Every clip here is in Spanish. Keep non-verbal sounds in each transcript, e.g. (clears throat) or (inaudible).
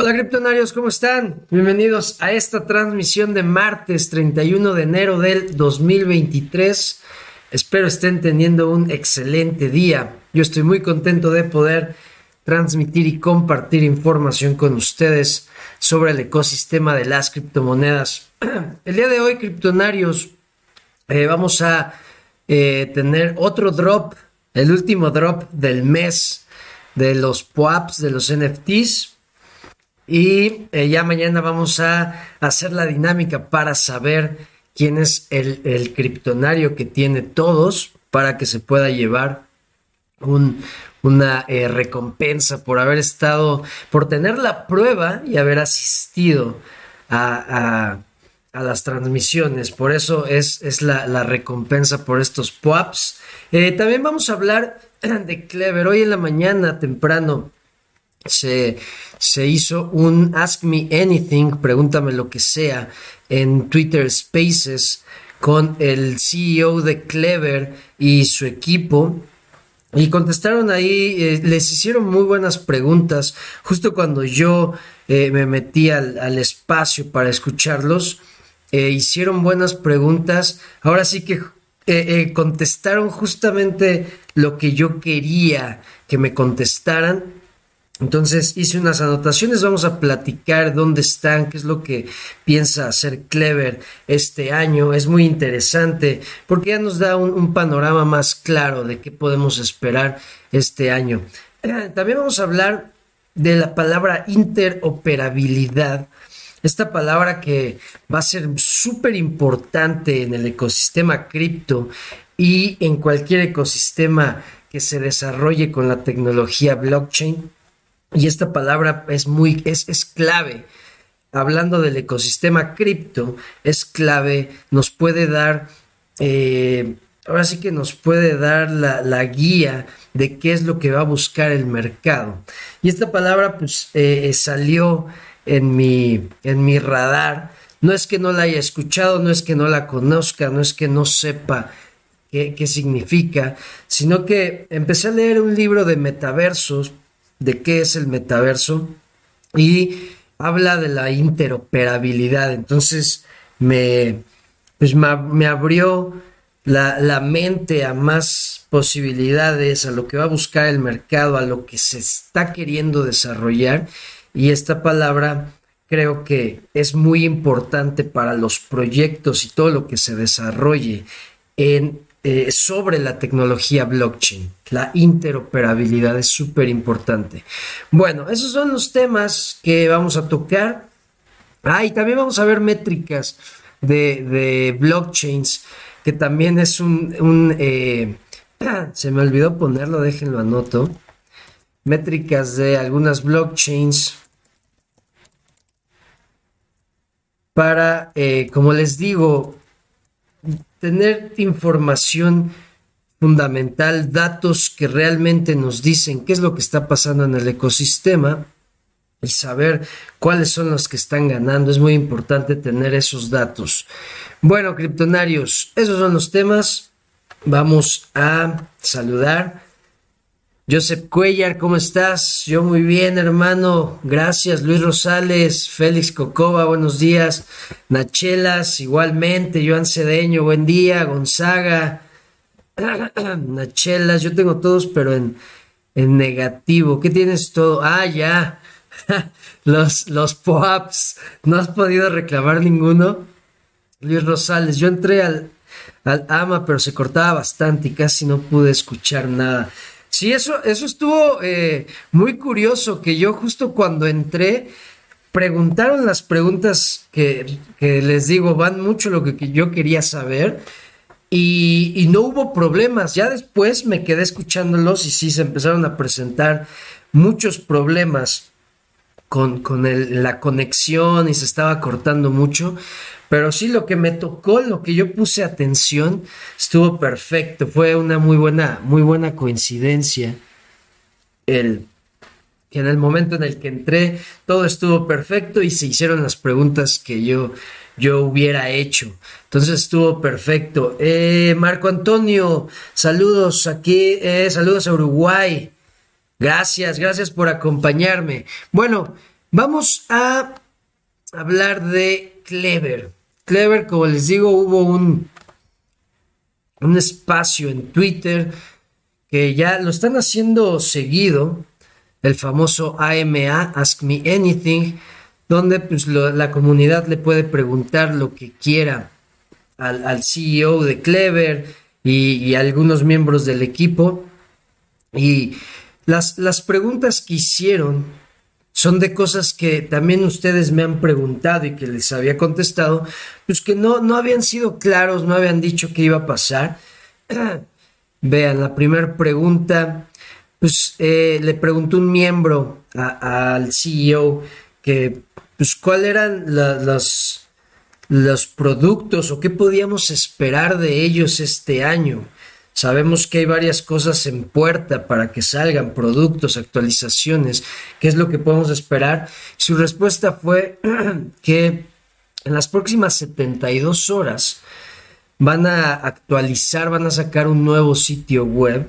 Hola criptonarios, ¿cómo están? Bienvenidos a esta transmisión de martes 31 de enero del 2023. Espero estén teniendo un excelente día. Yo estoy muy contento de poder transmitir y compartir información con ustedes sobre el ecosistema de las criptomonedas. (clears throat) El día de hoy, criptonarios, eh, vamos a eh, tener otro drop, el último drop del mes de los POAPs, de los NFTs. Y eh, ya mañana vamos a hacer la dinámica para saber quién es el, criptonario que tiene todos para que se pueda llevar una eh, recompensa por haber estado, por tener la prueba y haber asistido a, las transmisiones. Por eso es, es la, recompensa por estos POAPs. Eh, también vamos a hablar (clears throat) de Clever. Hoy en la mañana temprano se, se hizo un Ask Me Anything, pregúntame lo que sea, en Twitter Spaces con el CEO de Clever y su equipo. Y contestaron ahí, eh, les hicieron muy buenas preguntas. Justo cuando yo eh, me metí al, espacio para escucharlos, eh, hicieron buenas preguntas. Ahora sí que contestaron justamente lo que yo quería que me contestaran entonces hice unas anotaciones, vamos a platicar dónde están, qué es lo que piensa hacer Clever este año. Es muy interesante porque ya nos da un, panorama más claro de qué podemos esperar este año. También vamos a hablar de la palabra interoperabilidad. Esta palabra que va a ser súper importante en el ecosistema cripto y en cualquier ecosistema que se desarrolle con la tecnología blockchain. Y esta palabra es muy, es, es clave. Hablando del ecosistema cripto, es clave, nos puede dar, eh, ahora sí que nos puede dar la, guía de qué es lo que va a buscar el mercado. Y esta palabra pues eh, salió en mi, en mi radar. No es que no la haya escuchado, no es que no la conozca, no es que no sepa qué, qué significa, sino que empecé a leer un libro de metaversos de qué es el metaverso y habla de la interoperabilidad. Entonces me, pues me, abrió la, la, mente a más posibilidades, a lo que va a buscar el mercado, a lo que se está queriendo desarrollar. Y esta palabra creo que es muy importante para los proyectos y todo lo que se desarrolle en eh, sobre la tecnología blockchain. La interoperabilidad es súper importante. Bueno, esos son los temas que vamos a tocar. Ah, y también vamos a ver métricas de, blockchains, que también es un... Eh, (clears throat) se me olvidó ponerlo, déjenlo anoto. Métricas de algunas blockchains para, eh, como les digo, tener información fundamental, datos que realmente nos dicen qué es lo que está pasando en el ecosistema y saber cuáles son los que están ganando. Es muy importante tener esos datos. Bueno, criptonarios, esos son los temas. Vamos a saludar Joseph Cuellar, ¿cómo estás? Yo muy bien, hermano. Gracias. Luis Rosales, Félix Cocoba, buenos días. Nachelas, igualmente. Joan Cedeño, buen día. Gonzaga. (clears throat) Nachelas, yo tengo todos, pero en, en negativo. ¿Qué tienes todo? Ah, ya. (laughs) los, los POAPs. ¿No has podido reclamar ninguno? Luis Rosales, yo entré al, al AMA, pero se cortaba bastante y casi no pude escuchar nada. Sí, eso, eso estuvo eh, muy curioso, que yo justo cuando entré, preguntaron las preguntas que, les digo, van mucho lo que, yo quería saber. Y, no hubo problemas. Ya después me quedé escuchándolos y sí se empezaron a presentar muchos problemas con, la conexión y se estaba cortando mucho. Pero sí, lo que me tocó, lo que yo puse atención, estuvo perfecto. Fue una muy buena, muy buena coincidencia. El, que en el momento en el que entré, todo estuvo perfecto y se hicieron las preguntas que yo, yo hubiera hecho. Entonces estuvo perfecto. Eh, Marco Antonio, saludos aquí, eh, saludos a Uruguay. Gracias, gracias por acompañarme. Bueno, Vamos a hablar de Clever. Clever, como les digo, hubo un, un espacio en Twitter que ya lo están haciendo seguido, el famoso AMA, Ask Me Anything, donde pues, la comunidad le puede preguntar lo que quiera al, CEO de Clever y, algunos miembros del equipo. Y las, las preguntas que hicieron son de cosas que también ustedes me han preguntado y que les había contestado, pues que no, no habían sido claros, no habían dicho qué iba a pasar. (clears throat) Vean, la primera pregunta, pues eh, le preguntó un miembro al CEO que, pues, cuáles eran los, los productos o qué podíamos esperar de ellos este año. Sabemos que hay varias cosas en puerta para que salgan productos, actualizaciones. ¿Qué es lo que podemos esperar? Su respuesta fue (clears throat) que en las próximas 72 horas van a actualizar, van a sacar un nuevo sitio web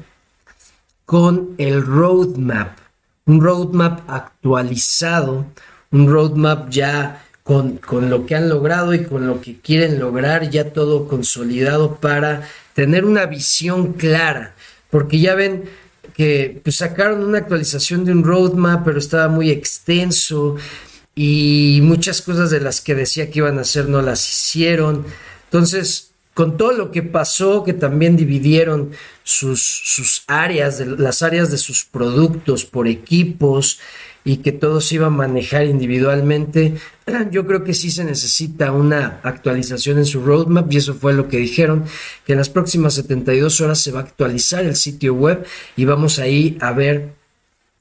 con el roadmap, un roadmap actualizado, un roadmap ya con, con, lo que han logrado y con lo que quieren lograr, ya todo consolidado para tener una visión clara, porque ya ven que pues, sacaron una actualización de un roadmap, pero estaba muy extenso y muchas cosas de las que decía que iban a hacer no las hicieron. Entonces, con todo lo que pasó, que también dividieron sus, sus áreas, las áreas de sus productos por equipos y que todo se iba a manejar individualmente, (clears throat) yo creo que sí se necesita una actualización en su roadmap y eso fue lo que dijeron, que en las próximas 72 horas se va a actualizar el sitio web y vamos ahí a ver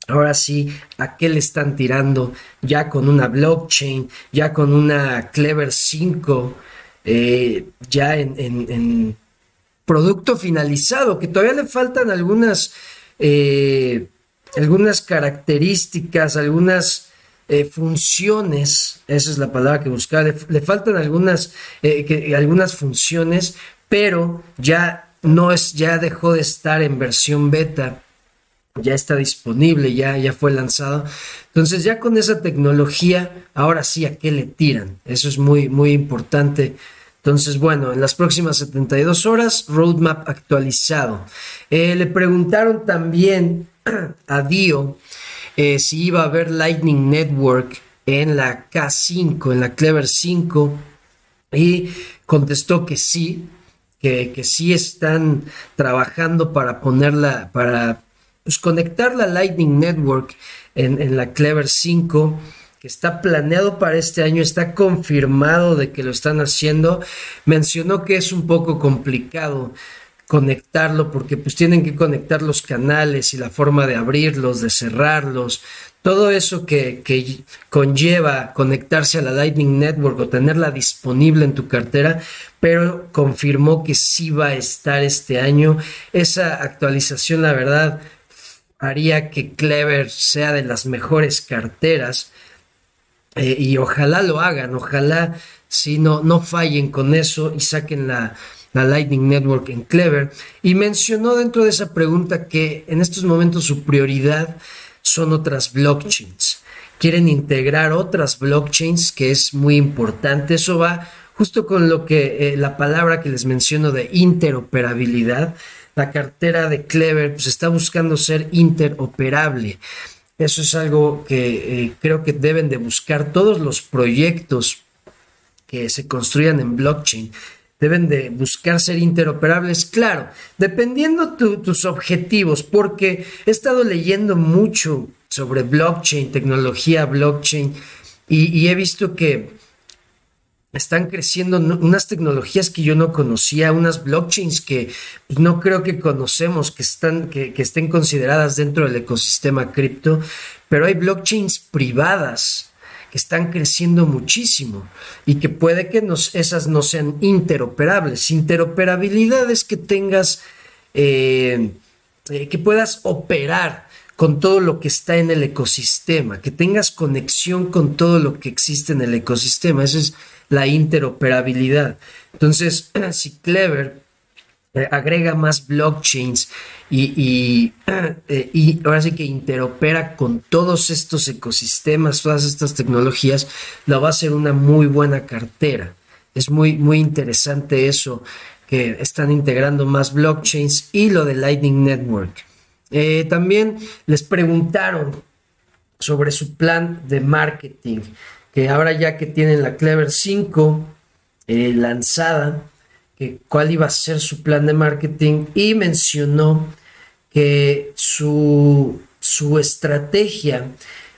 ahora sí, a qué le están tirando ya con una blockchain, ya con una Clever 5 eh, ya en, producto finalizado, que todavía le faltan algunas, eh, algunas características, algunas eh, funciones, esa es la palabra que buscaba, le, faltan algunas, algunas funciones, pero ya no es, ya dejó de estar en versión beta ya está disponible, ya, ya fue lanzado. Entonces ya con esa tecnología, ahora sí, ¿a qué le tiran? Eso es muy, muy importante entonces, bueno, en las próximas 72 horas, roadmap actualizado. Eh, le preguntaron también a Dio eh, si iba a haber Lightning Network en la K5, en la Clever 5, y contestó que sí, que, sí están trabajando para ponerla, para pues, conectar la Lightning Network en, en la Clever 5 que está planeado para este año, está confirmado de que lo están haciendo. Mencionó que es un poco complicado conectarlo porque pues tienen que conectar los canales y la forma de abrirlos, de cerrarlos, todo eso que, que, conlleva conectarse a la Lightning Network o tenerla disponible en tu cartera, pero confirmó que sí va a estar este año. Esa actualización, la verdad, haría que Clever sea de las mejores carteras eh, y ojalá lo hagan, ojalá si no, no fallen con eso y saquen la, la Lightning Network en Clever. Y mencionó dentro de esa pregunta que en estos momentos su prioridad son otras blockchains. Quieren integrar otras blockchains, que es muy importante. Eso va justo con lo que eh, la palabra que les menciono de interoperabilidad. La cartera de Clever pues, está buscando ser interoperable. Eso es algo que eh, creo que deben de buscar todos los proyectos que se construyan en blockchain. Deben de buscar ser interoperables, claro, dependiendo tus objetivos, porque he estado leyendo mucho sobre blockchain, tecnología blockchain, y he visto que están creciendo unas tecnologías que yo no conocía, unas blockchains que no creo que conocemos, que, están, que, estén consideradas dentro del ecosistema cripto, pero hay blockchains privadas que están creciendo muchísimo y que puede que esas no sean interoperables. Interoperabilidad es que tengas, eh, eh, que puedas operar con todo lo que está en el ecosistema, que tengas conexión con todo lo que existe en el ecosistema. Eso es la interoperabilidad. Entonces, (clears throat) si Clever eh, agrega más blockchains y, (clears throat) eh, y, ahora sí que interopera con todos estos ecosistemas, todas estas tecnologías, la va a ser una muy buena cartera. Es muy, muy interesante eso, que están integrando más blockchains y lo de Lightning Network. Eh, también les preguntaron sobre su plan de marketing, que ahora ya que tienen la Clever 5 lanzada, cuál iba a ser su plan de marketing y mencionó que su, su estrategia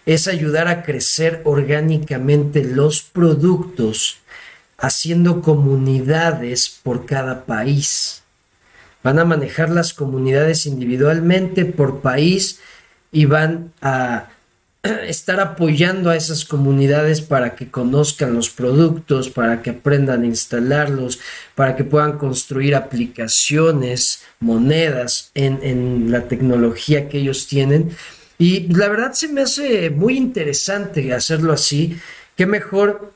es ayudar a crecer orgánicamente los productos haciendo comunidades por cada país. Van a manejar las comunidades individualmente por país y van a (clears throat) estar apoyando a esas comunidades para que conozcan los productos, para que aprendan a instalarlos, para que puedan construir aplicaciones, monedas en, en la tecnología que ellos tienen. Y la verdad se me hace muy interesante hacerlo así. Qué mejor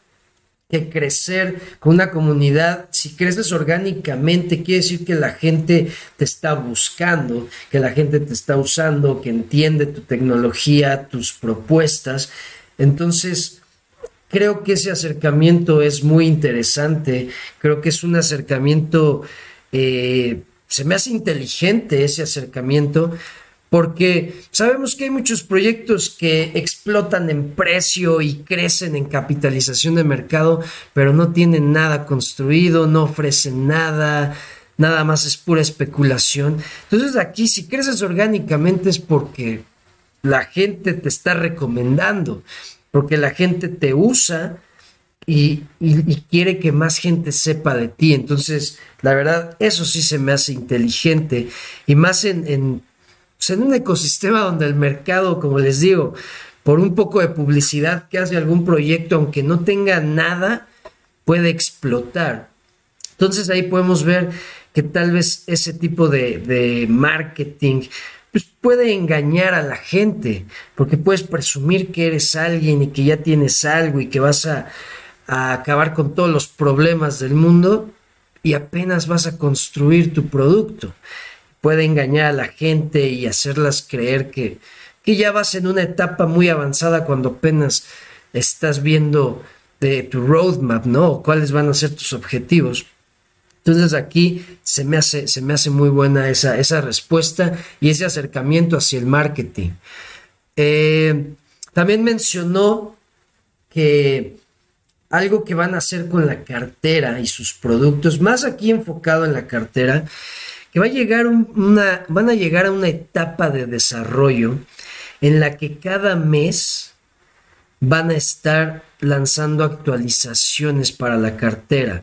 crecer con una comunidad, si creces orgánicamente, quiere decir que la gente te está buscando, que la gente te está usando, que entiende tu tecnología, tus propuestas. Entonces, creo que ese acercamiento es muy interesante, creo que es un acercamiento, eh, se me hace inteligente ese acercamiento, porque sabemos que hay muchos proyectos que explotan en precio y crecen en capitalización de mercado, pero no tienen nada construido, no ofrecen nada, nada más es pura especulación. Entonces aquí si creces orgánicamente es porque la gente te está recomendando, porque la gente te usa y, quiere que más gente sepa de ti. Entonces, la verdad, eso sí se me hace inteligente y más en en un ecosistema donde el mercado, como les digo, por un poco de publicidad que hace algún proyecto, aunque no tenga nada, puede explotar. Entonces ahí podemos ver que tal vez ese tipo de, marketing pues, puede engañar a la gente, porque puedes presumir que eres alguien y que ya tienes algo y que vas a acabar con todos los problemas del mundo y apenas vas a construir tu producto puede engañar a la gente y hacerlas creer que, que ya vas en una etapa muy avanzada cuando apenas estás viendo de tu roadmap, ¿no? cuáles van a ser tus objetivos. Entonces aquí se me hace, se me hace muy buena esa, esa respuesta y ese acercamiento hacia el marketing. Eh, también mencionó que algo que van a hacer con la cartera y sus productos, más aquí enfocado en la cartera, que va a llegar una, van a llegar a una etapa de desarrollo en la que cada mes van a estar lanzando actualizaciones para la cartera,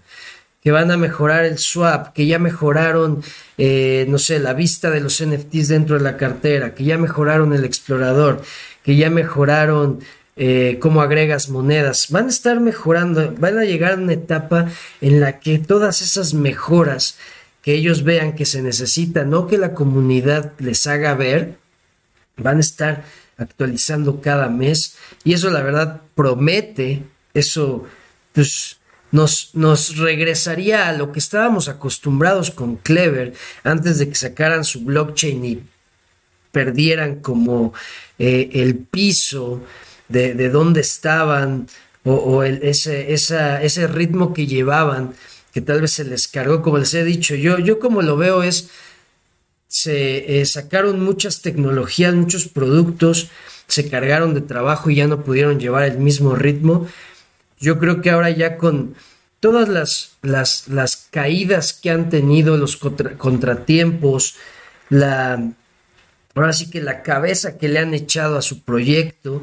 que van a mejorar el swap, que ya mejoraron, eh, no sé, la vista de los NFTs dentro de la cartera, que ya mejoraron el explorador, que ya mejoraron eh, cómo agregas monedas. Van a estar mejorando, van a llegar a una etapa en la que todas esas mejoras que ellos vean que se necesita, no que la comunidad les haga ver, van a estar actualizando cada mes y eso la verdad promete, eso pues nos, nos regresaría a lo que estábamos acostumbrados con Clever antes de que sacaran su blockchain y perdieran como eh, el piso de, de dónde estaban o, ese, ese ritmo que llevaban que tal vez se les cargó, como les he dicho, yo, yo como lo veo es, se eh, sacaron muchas tecnologías, muchos productos, se cargaron de trabajo y ya no pudieron llevar el mismo ritmo. Yo creo que ahora ya con todas las, las, las caídas que han tenido, los contratiempos, la, ahora sí que la cabeza que le han echado a su proyecto,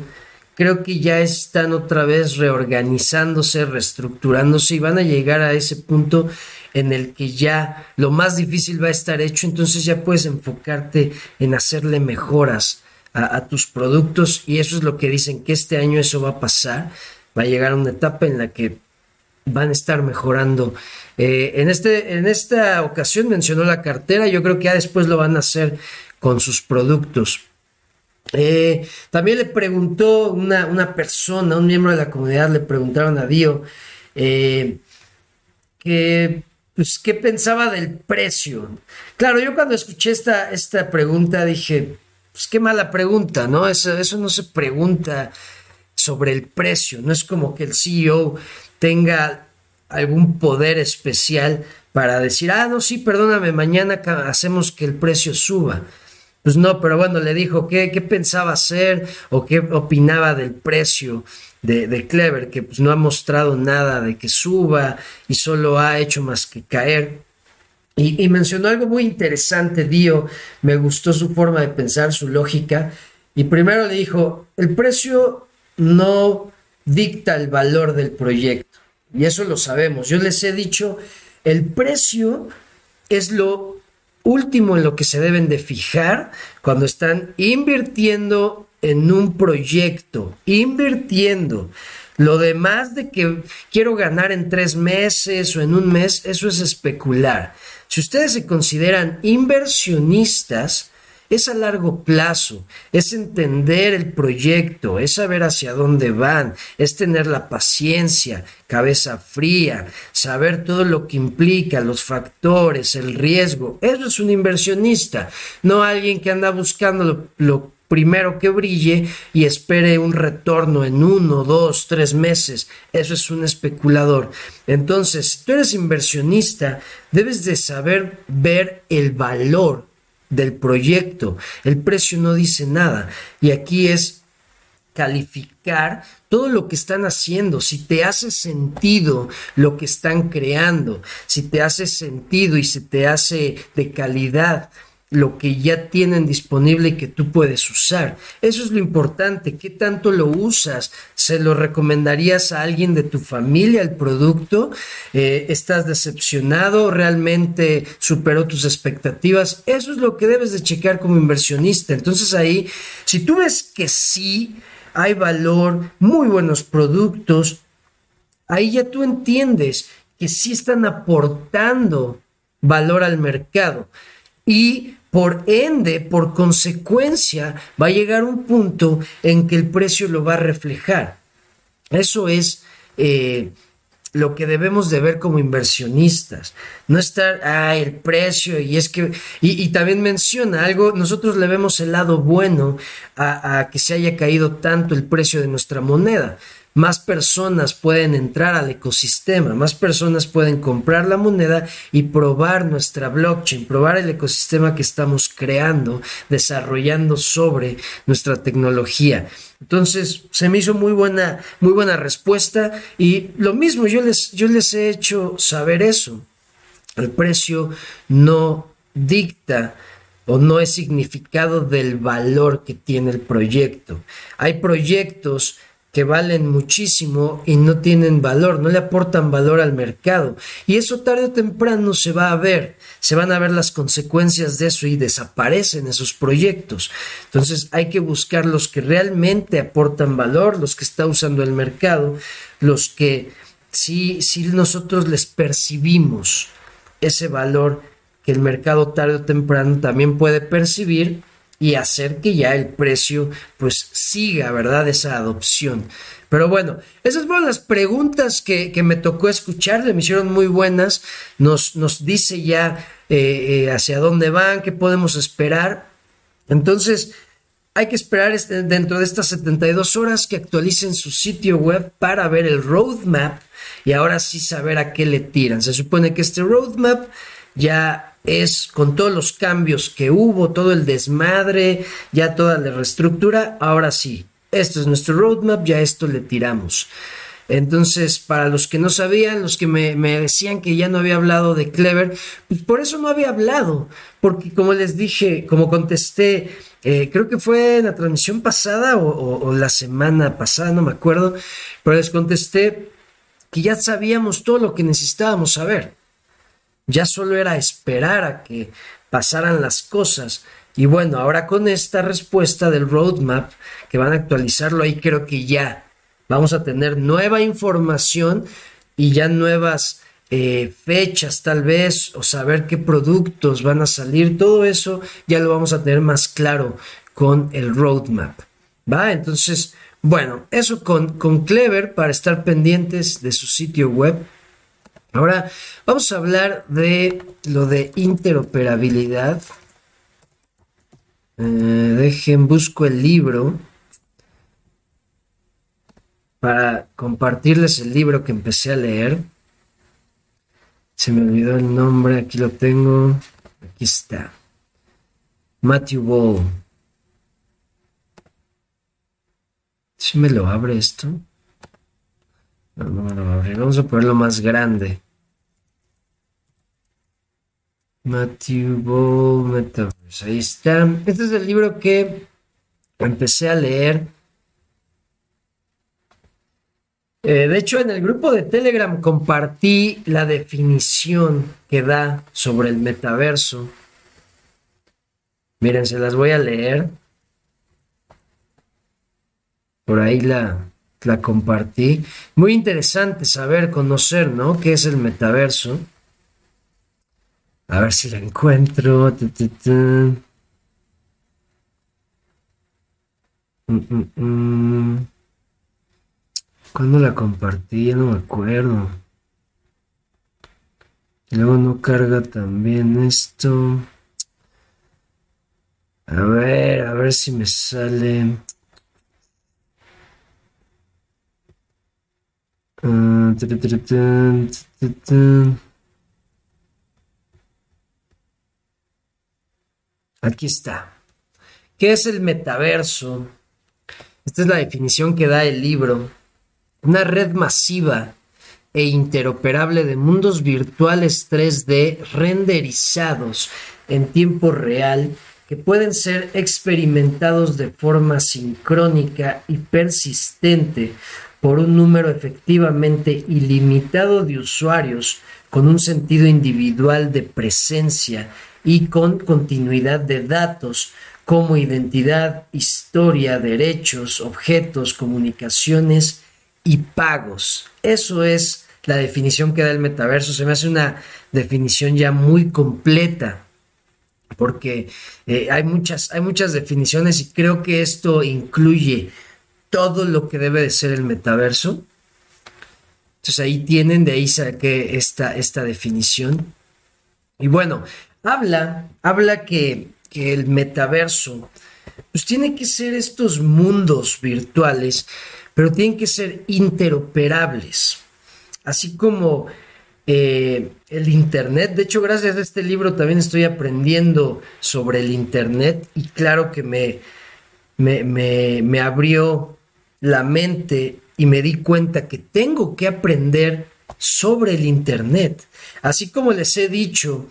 creo que ya están otra vez reorganizándose, reestructurándose y van a llegar a ese punto en el que ya lo más difícil va a estar hecho, entonces ya puedes enfocarte en hacerle mejoras a, tus productos y eso es lo que dicen que este año eso va a pasar, va a llegar a una etapa en la que van a estar mejorando. Eh, en, este, en esta ocasión mencionó la cartera, yo creo que ya después lo van a hacer con sus productos. Eh, también le preguntó una, persona, un miembro de la comunidad, le preguntaron a Dio eh, que pues, ¿qué pensaba del precio? Claro, yo cuando escuché esta, esta pregunta dije, pues qué mala pregunta, ¿no? Eso, eso no se pregunta sobre el precio, no es como que el CEO tenga algún poder especial para decir, ah, no, sí, perdóname, mañana hacemos que el precio suba. Pues no, pero bueno, le dijo qué, pensaba hacer o qué opinaba del precio de, Clever, que pues no ha mostrado nada de que suba y solo ha hecho más que caer. Y, y, mencionó algo muy interesante, Dio, me gustó su forma de pensar, su lógica. Y primero le dijo, el precio no dicta el valor del proyecto. Y eso lo sabemos. Yo les he dicho, el precio es lo último en lo que se deben de fijar cuando están invirtiendo en un proyecto, invirtiendo. Lo demás de que quiero ganar en tres meses o en un mes, eso es especular. Si ustedes se consideran inversionistas, es a largo plazo, es entender el proyecto, es saber hacia dónde van, es tener la paciencia, cabeza fría, saber todo lo que implica, los factores, el riesgo. Eso es un inversionista, no alguien que anda buscando lo, primero que brille y espere un retorno en uno, dos, tres meses. Eso es un especulador. Entonces, si tú eres inversionista, debes de saber ver el valor del proyecto. El precio no dice nada. Y aquí es calificar todo lo que están haciendo, si te hace sentido lo que están creando, si te hace sentido y se te hace de calidad, lo que ya tienen disponible y que tú puedes usar. Eso es lo importante. ¿Qué tanto lo usas? ¿Se lo recomendarías a alguien de tu familia el producto? Eh, ¿Estás decepcionado? ¿Realmente superó tus expectativas? Eso es lo que debes de checar como inversionista. Entonces ahí, si tú ves que sí hay valor, muy buenos productos, ahí ya tú entiendes que sí están aportando valor al mercado. Y por ende, por consecuencia, va a llegar un punto en que el precio lo va a reflejar. Eso es eh, lo que debemos de ver como inversionistas. No estar, ah, el precio, y es que, y, también menciona algo, nosotros le vemos el lado bueno a que se haya caído tanto el precio de nuestra moneda más personas pueden entrar al ecosistema, más personas pueden comprar la moneda y probar nuestra blockchain, probar el ecosistema que estamos creando, desarrollando sobre nuestra tecnología. Entonces, se me hizo muy buena, muy buena respuesta y lo mismo, yo les, yo les he hecho saber eso. El precio no dicta o no es significado del valor que tiene el proyecto. Hay proyectos que valen muchísimo y no tienen valor, no le aportan valor al mercado. Y eso tarde o temprano se va a ver, se van a ver las consecuencias de eso y desaparecen esos proyectos. Entonces hay que buscar los que realmente aportan valor, los que está usando el mercado, los que sí nosotros les percibimos ese valor que el mercado tarde o temprano también puede percibir y hacer que ya el precio pues siga, ¿verdad? Esa adopción. Pero bueno, esas fueron las preguntas que, me tocó escuchar, me hicieron muy buenas, nos, nos dice ya eh, eh, hacia dónde van, qué podemos esperar. Entonces, hay que esperar este, dentro de estas 72 horas que actualicen su sitio web para ver el roadmap y ahora sí saber a qué le tiran. Se supone que este roadmap ya es con todos los cambios que hubo, todo el desmadre, ya toda la reestructura, ahora sí, esto es nuestro roadmap, ya esto le tiramos. Entonces, para los que no sabían, los que me, decían que ya no había hablado de Clever, pues por eso no había hablado, porque como les dije, como contesté, eh, creo que fue en la transmisión pasada o la semana pasada, no me acuerdo, pero les contesté que ya sabíamos todo lo que necesitábamos saber. Ya solo era esperar a que pasaran las cosas. Y bueno, ahora con esta respuesta del roadmap, que van a actualizarlo ahí, creo que ya vamos a tener nueva información y ya nuevas eh, fechas tal vez, o saber qué productos van a salir, todo eso ya lo vamos a tener más claro con el roadmap. ¿Va? Entonces, bueno, eso con, con Clever para estar pendientes de su sitio web Ahora vamos a hablar de lo de interoperabilidad. Eh, dejen, busco el libro para compartirles el libro que empecé a leer. Se me olvidó el nombre, aquí lo tengo. Aquí está. Matthew Ball. Si me lo abre esto? Vamos a ponerlo más grande. Matthew Ball Metaverse. Ahí está. Este es el libro que empecé a leer. Eh, de hecho, en el grupo de Telegram compartí la definición que da sobre el metaverso. Miren, se las voy a leer. Por ahí la, la compartí. Muy interesante saber, conocer, ¿no? ¿Qué es el metaverso? A ver si la encuentro. Mm, mm, mm. ¿Cuándo la compartí? Ya no me acuerdo. Luego no carga también esto. A ver, a ver si me sale. Ah, Aquí está. ¿Qué es el metaverso? Esta es la definición que da el libro. Una red masiva e interoperable de mundos virtuales 3D renderizados en tiempo real que pueden ser experimentados de forma sincrónica y persistente por un número efectivamente ilimitado de usuarios con un sentido individual de presencia y con continuidad de datos como identidad, historia, derechos, objetos, comunicaciones y pagos. Eso es la definición que da el metaverso. Se me hace una definición ya muy completa porque eh, hay, muchas, hay muchas definiciones y creo que esto incluye todo lo que debe de ser el metaverso. Entonces ahí tienen, de ahí saqué esta, esta definición. Y bueno, habla, habla que, el metaverso, pues tiene que ser estos mundos virtuales, pero tienen que ser interoperables. Así como eh, el Internet. De hecho, gracias a este libro también estoy aprendiendo sobre el Internet y claro que me, me, abrió la mente y me di cuenta que tengo que aprender sobre el Internet. Así como les he dicho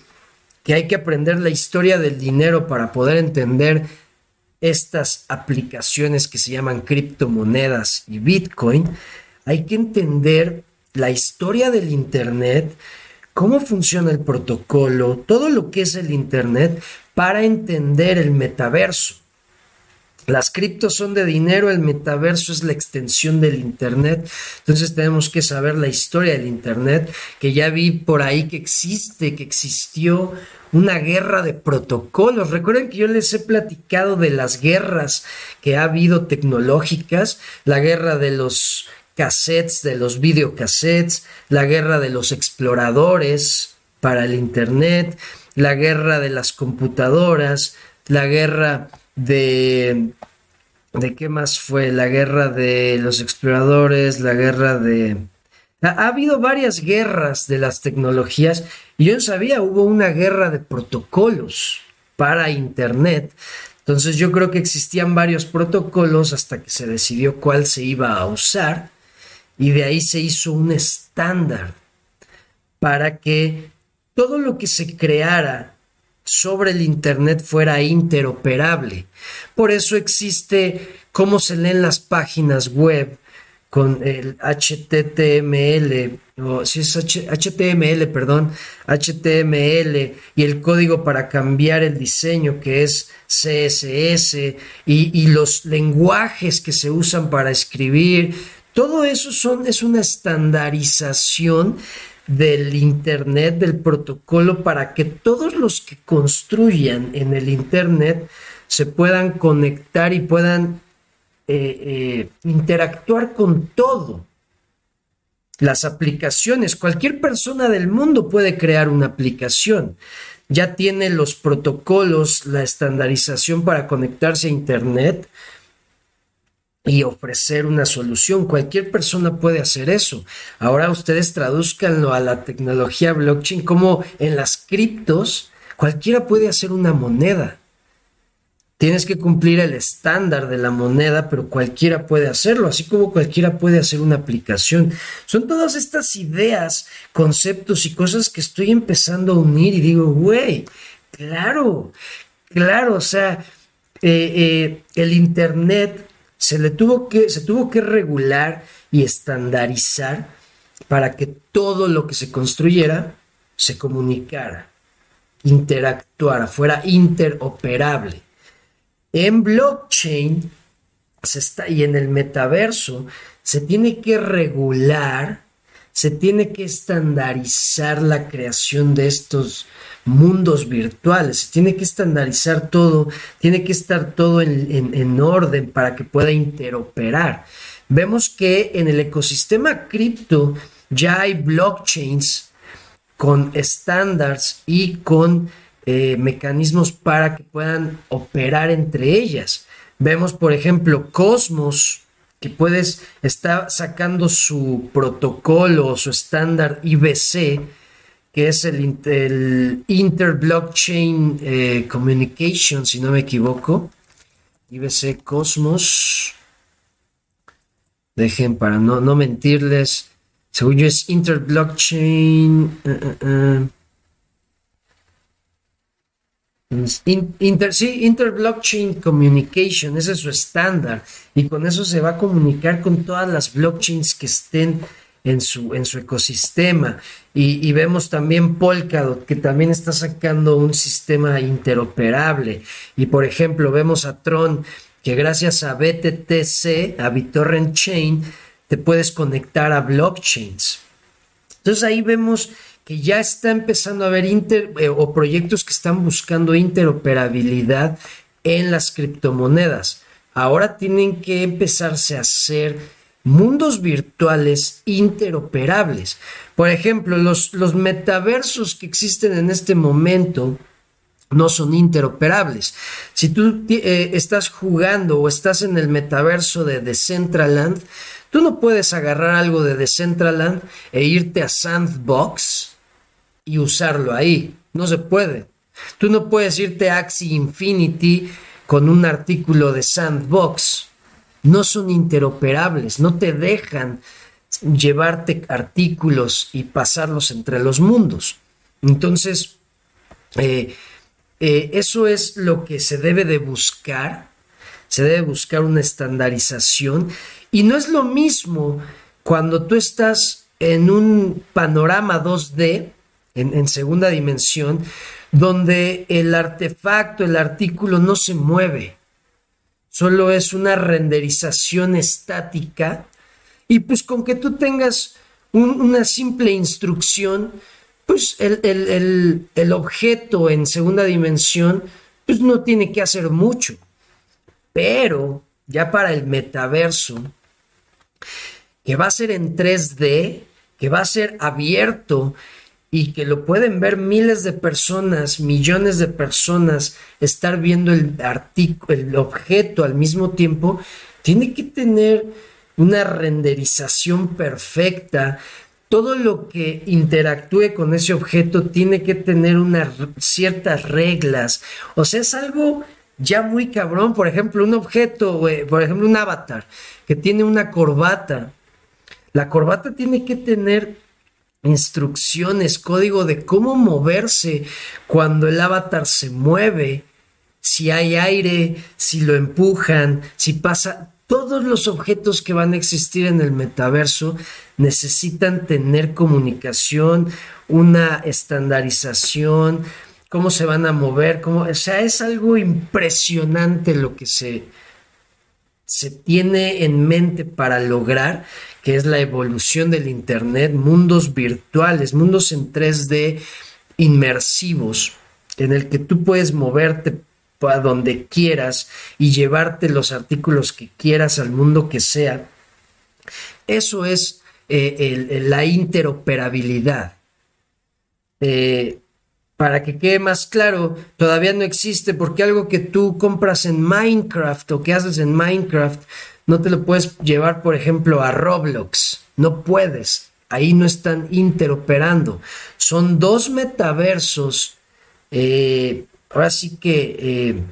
que hay que aprender la historia del dinero para poder entender estas aplicaciones que se llaman criptomonedas y Bitcoin, hay que entender la historia del Internet, cómo funciona el protocolo, todo lo que es el Internet para entender el metaverso. Las criptos son de dinero, el metaverso es la extensión del Internet. Entonces tenemos que saber la historia del Internet, que ya vi por ahí que existe, que existió una guerra de protocolos. Recuerden que yo les he platicado de las guerras que ha habido tecnológicas, la guerra de los cassettes, de los videocassettes, la guerra de los exploradores para el Internet, la guerra de las computadoras, la guerra de... ¿De qué más fue? La guerra de los exploradores, la guerra de... Ha, habido varias guerras de las tecnologías y yo no sabía, hubo una guerra de protocolos para Internet. Entonces yo creo que existían varios protocolos hasta que se decidió cuál se iba a usar y de ahí se hizo un estándar para que todo lo que se creara sobre el Internet fuera interoperable. Por eso existe cómo se leen las páginas web con el HTML, o si es HTML, perdón, HTML y el código para cambiar el diseño que es CSS y, y los lenguajes que se usan para escribir, todo eso son, es una estandarización del Internet, del protocolo, para que todos los que construyan en el Internet se puedan conectar y puedan eh, eh, interactuar con todo. las aplicaciones. Cualquier persona del mundo puede crear una aplicación. Ya tiene los protocolos, la estandarización para conectarse a Internet y ofrecer una solución. Cualquier persona puede hacer eso. Ahora ustedes traduzcanlo a la tecnología blockchain como en las criptos, cualquiera puede hacer una moneda. Tienes que cumplir el estándar de la moneda, pero cualquiera puede hacerlo, así como cualquiera puede hacer una aplicación. Son todas estas ideas, conceptos y cosas que estoy empezando a unir y digo, güey, claro, claro, o sea, eh, eh, el Internet se le tuvo que, se tuvo que regular y estandarizar para que todo lo que se construyera se comunicara, interactuara, fuera interoperable. En blockchain se está, y en el metaverso se tiene que regular, se tiene que estandarizar la creación de estos mundos virtuales, se tiene que estandarizar todo, tiene que estar todo en, en orden para que pueda interoperar. Vemos que en el ecosistema cripto ya hay blockchains con estándares y con eh, mecanismos para que puedan operar entre ellas. Vemos, por ejemplo, Cosmos, que puedes estar sacando su protocolo, su estándar IBC, que es el, el Interblockchain eh, Communication, si no me equivoco. IBC Cosmos. Dejen para no, no mentirles. Según yo es Interblockchain. Uh, Inter, sí, Interblockchain Communication, ese es su estándar. Y con eso se va a comunicar con todas las blockchains que estén en su, en su ecosistema. Y, vemos también Polkadot, que también está sacando un sistema interoperable. Y por ejemplo, vemos a Tron, que gracias a BTTC, a BitTorrent Chain, te puedes conectar a blockchains. Entonces ahí vemos que ya está empezando a haber inter, eh, o proyectos que están buscando interoperabilidad en las criptomonedas. Ahora tienen que empezarse a hacer mundos virtuales interoperables. Por ejemplo, los, los metaversos que existen en este momento no son interoperables. Si tú eh, estás jugando o estás en el metaverso de Decentraland, tú no puedes agarrar algo de Decentraland e irte a Sandbox y usarlo ahí. No se puede. Tú no puedes irte a Infinity con un artículo de Sandbox. No son interoperables, no te dejan llevarte artículos y pasarlos entre los mundos. Entonces, eh, eh, eso es lo que se debe de buscar. Se debe buscar una estandarización. Y no es lo mismo cuando tú estás en un panorama 2D en, segunda dimensión, donde el artefacto, el artículo no se mueve, solo es una renderización estática y pues con que tú tengas una simple instrucción, pues el, el, objeto en segunda dimensión pues no tiene que hacer mucho. Pero ya para el metaverso, que va a ser en 3D, que va a ser abierto y que lo pueden ver miles de personas, millones de personas, estar viendo el artículo, el objeto al mismo tiempo, tiene que tener una renderización perfecta. Todo lo que interactúe con ese objeto tiene que tener unas ciertas reglas. O sea, es algo ya muy cabrón. Por ejemplo, un objeto, por ejemplo, un avatar que tiene una corbata. La corbata tiene que tener instrucciones, código de cómo moverse cuando el avatar se mueve, si hay aire, si lo empujan, si pasa. Todos los objetos que van a existir en el metaverso necesitan tener comunicación, una estandarización, cómo se van a mover, cómo, o sea, es algo impresionante lo que se, se tiene en mente para lograr que es la evolución del Internet, mundos virtuales, mundos en 3D inmersivos, en el que tú puedes moverte a donde quieras y llevarte los artículos que quieras al mundo que sea. Eso es eh, la interoperabilidad. Eh, para que quede más claro, todavía no existe porque algo que tú compras en Minecraft o que haces en Minecraft, no te lo puedes llevar, por ejemplo, a Roblox. No puedes. Ahí no están interoperando. Son dos metaversos, eh, ahora sí que,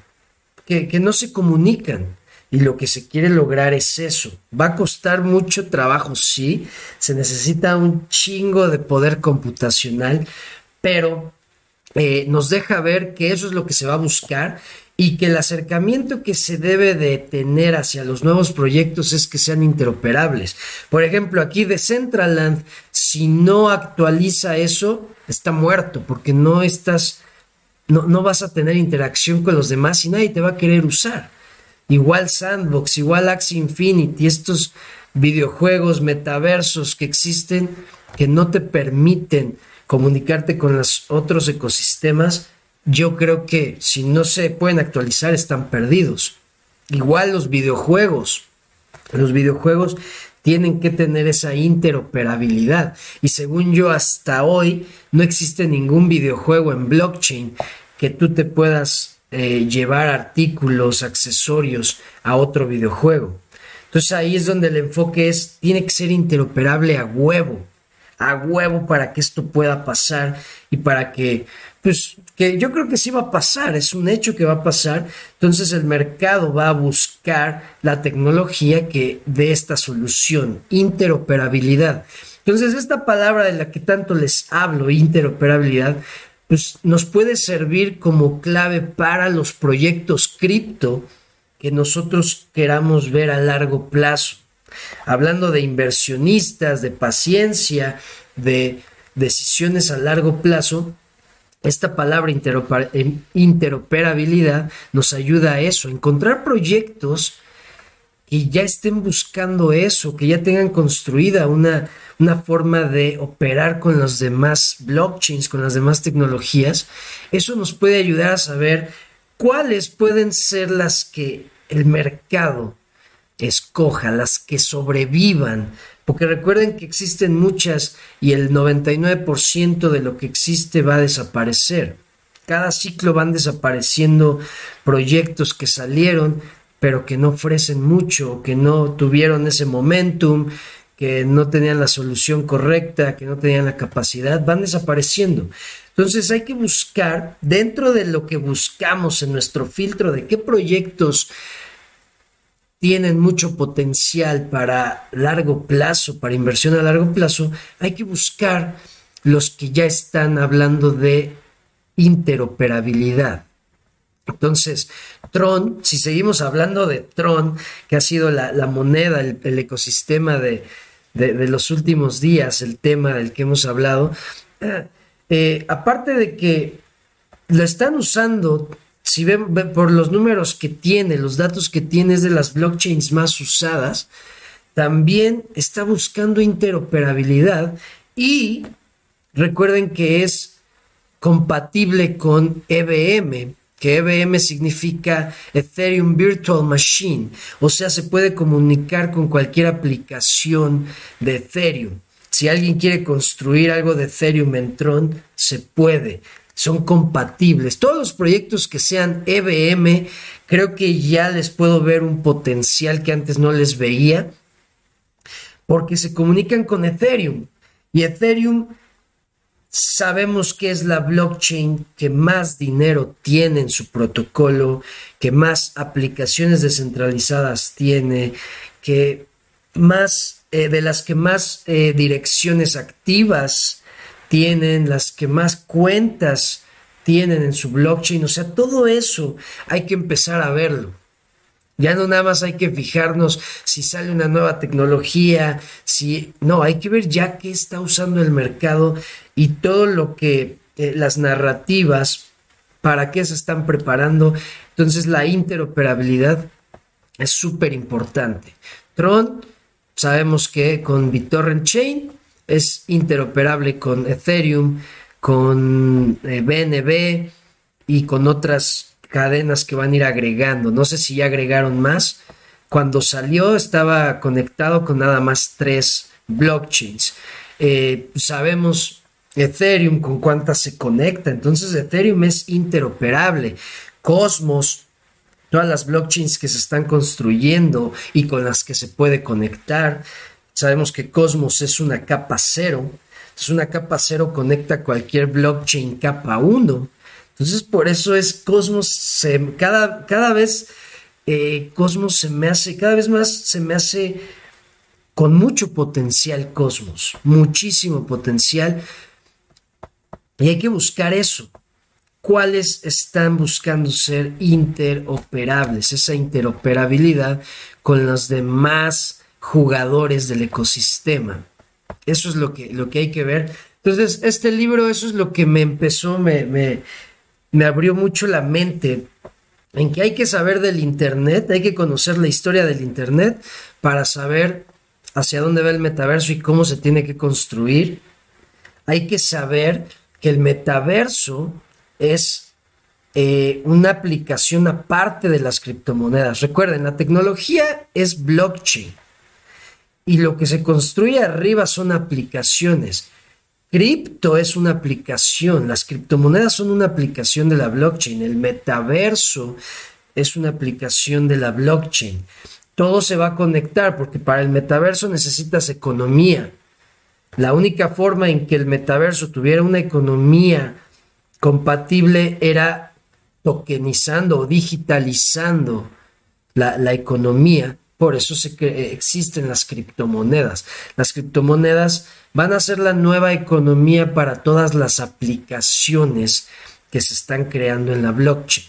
que, que no se comunican. Y lo que se quiere lograr es eso. Va a costar mucho trabajo, sí. Se necesita un chingo de poder computacional, pero eh, nos deja ver que eso es lo que se va a buscar y que el acercamiento que se debe de tener hacia los nuevos proyectos es que sean interoperables. Por ejemplo, aquí de Centraland, si no actualiza eso, está muerto porque no estás, no, no vas a tener interacción con los demás y nadie te va a querer usar. Igual Sandbox, igual Axie Infinity, estos videojuegos metaversos que existen que no te permiten comunicarte con los otros ecosistemas, yo creo que si no se pueden actualizar están perdidos. Igual los videojuegos. Los videojuegos tienen que tener esa interoperabilidad. Y según yo, hasta hoy no existe ningún videojuego en blockchain que tú te puedas eh, llevar artículos, accesorios a otro videojuego. Entonces ahí es donde el enfoque es, tiene que ser interoperable a huevo a huevo para que esto pueda pasar y para que, pues, que yo creo que sí va a pasar, es un hecho que va a pasar. Entonces el mercado va a buscar la tecnología que dé esta solución, interoperabilidad. Entonces esta palabra de la que tanto les hablo, interoperabilidad, pues nos puede servir como clave para los proyectos cripto que nosotros queramos ver a largo plazo hablando de inversionistas, de paciencia, de decisiones a largo plazo, esta palabra interoperabilidad nos ayuda a eso, encontrar proyectos que ya estén buscando eso, que ya tengan construida una, una forma de operar con los demás blockchains, con las demás tecnologías. Eso nos puede ayudar a saber cuáles pueden ser las que el mercado escoja, las que sobrevivan, porque recuerden que existen muchas y el 99% de lo que existe va a desaparecer. Cada ciclo van desapareciendo proyectos que salieron, pero que no ofrecen mucho, que no tuvieron ese momentum, que no tenían la solución correcta, que no tenían la capacidad, van desapareciendo. Entonces hay que buscar dentro de lo que buscamos en nuestro filtro de qué proyectos tienen mucho potencial para largo plazo, para inversión a largo plazo, hay que buscar los que ya están hablando de interoperabilidad. Entonces, Tron, si seguimos hablando de Tron, que ha sido la, moneda, el, ecosistema de, los últimos días, el tema del que hemos hablado, eh, eh, aparte de que lo están usando si ven, por los números que tiene, los datos que tiene es de las blockchains más usadas, también está buscando interoperabilidad y recuerden que es compatible con EVM, que EVM significa Ethereum Virtual Machine, o sea, se puede comunicar con cualquier aplicación de Ethereum. Si alguien quiere construir algo de Ethereum en Tron, se puede son compatibles. Todos los proyectos que sean EVM, creo que ya les puedo ver un potencial que antes no les veía, porque se comunican con Ethereum. Y Ethereum sabemos que es la blockchain que más dinero tiene en su protocolo, que más aplicaciones descentralizadas tiene, que más eh, de las que más eh, direcciones activas tienen, las que más cuentas tienen en su blockchain. O sea, todo eso hay que empezar a verlo. Ya no nada más hay que fijarnos si sale una nueva tecnología, si no, hay que ver ya qué está usando el mercado y todo lo que eh, las narrativas para qué se están preparando. Entonces la interoperabilidad es súper importante. Tron, sabemos que con BitTorrent Chain es interoperable con Ethereum, con BNB eh, y con otras cadenas que van a ir agregando. No sé si ya agregaron más. Cuando salió estaba conectado con nada más tres blockchains. Eh, sabemos Ethereum con cuántas se conecta, entonces Ethereum es interoperable. Cosmos, todas las blockchains que se están construyendo y con las que se puede conectar. Sabemos que Cosmos es una capa cero. Entonces una capa cero conecta cualquier blockchain capa 1. Entonces por eso es Cosmos, cada, cada vez eh, Cosmos se me hace, cada vez más se me hace con mucho potencial Cosmos, muchísimo potencial. Y hay que buscar eso. ¿Cuáles están buscando ser interoperables? Esa interoperabilidad con los demás jugadores del ecosistema. Eso es lo que, lo que hay que ver. Entonces, este libro, eso es lo que me empezó, me, me, abrió mucho la mente en que hay que saber del Internet, hay que conocer la historia del Internet para saber hacia dónde va el metaverso y cómo se tiene que construir. Hay que saber que el metaverso es eh, una aplicación aparte de las criptomonedas. Recuerden, la tecnología es blockchain y lo que se construye arriba son aplicaciones. Cripto es una aplicación, las criptomonedas son una aplicación de la blockchain, el metaverso es una aplicación de la blockchain. Todo se va a conectar porque para el metaverso necesitas economía. La única forma en que el metaverso tuviera una economía compatible era tokenizando o digitalizando la, la economía por eso se que existen las criptomonedas. Las criptomonedas van a ser la nueva economía para todas las aplicaciones que se están creando en la blockchain.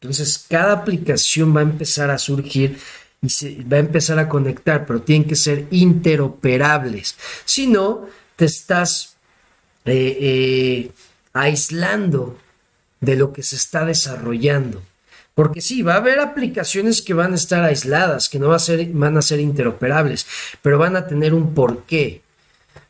Entonces, cada aplicación va a empezar a surgir y se va a empezar a conectar, pero tienen que ser interoperables. Si no, te estás eh, eh, aislando de lo que se está desarrollando. Porque sí, va a haber aplicaciones que van a estar aisladas, que no van a ser interoperables, pero van a tener un porqué.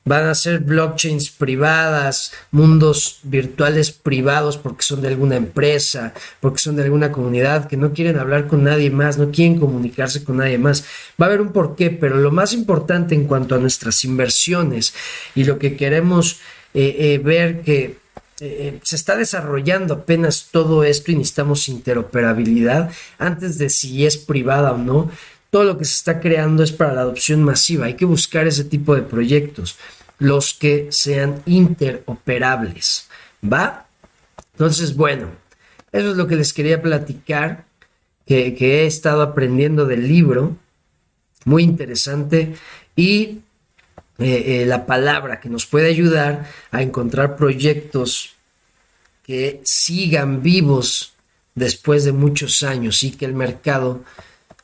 Van a ser blockchains privadas, mundos virtuales privados porque son de alguna empresa, porque son de alguna comunidad que no quieren hablar con nadie más, no quieren comunicarse con nadie más. Va a haber un porqué, pero lo más importante en cuanto a nuestras inversiones y lo que queremos eh, eh, ver que eh, se está desarrollando apenas todo esto y necesitamos interoperabilidad antes de si es privada o no. Todo lo que se está creando es para la adopción masiva. Hay que buscar ese tipo de proyectos, los que sean interoperables. ¿Va? Entonces, bueno, eso es lo que les quería platicar, que, he estado aprendiendo del libro. Muy interesante. Y eh, eh, la palabra que nos puede ayudar a encontrar proyectos que sigan vivos después de muchos años y que el mercado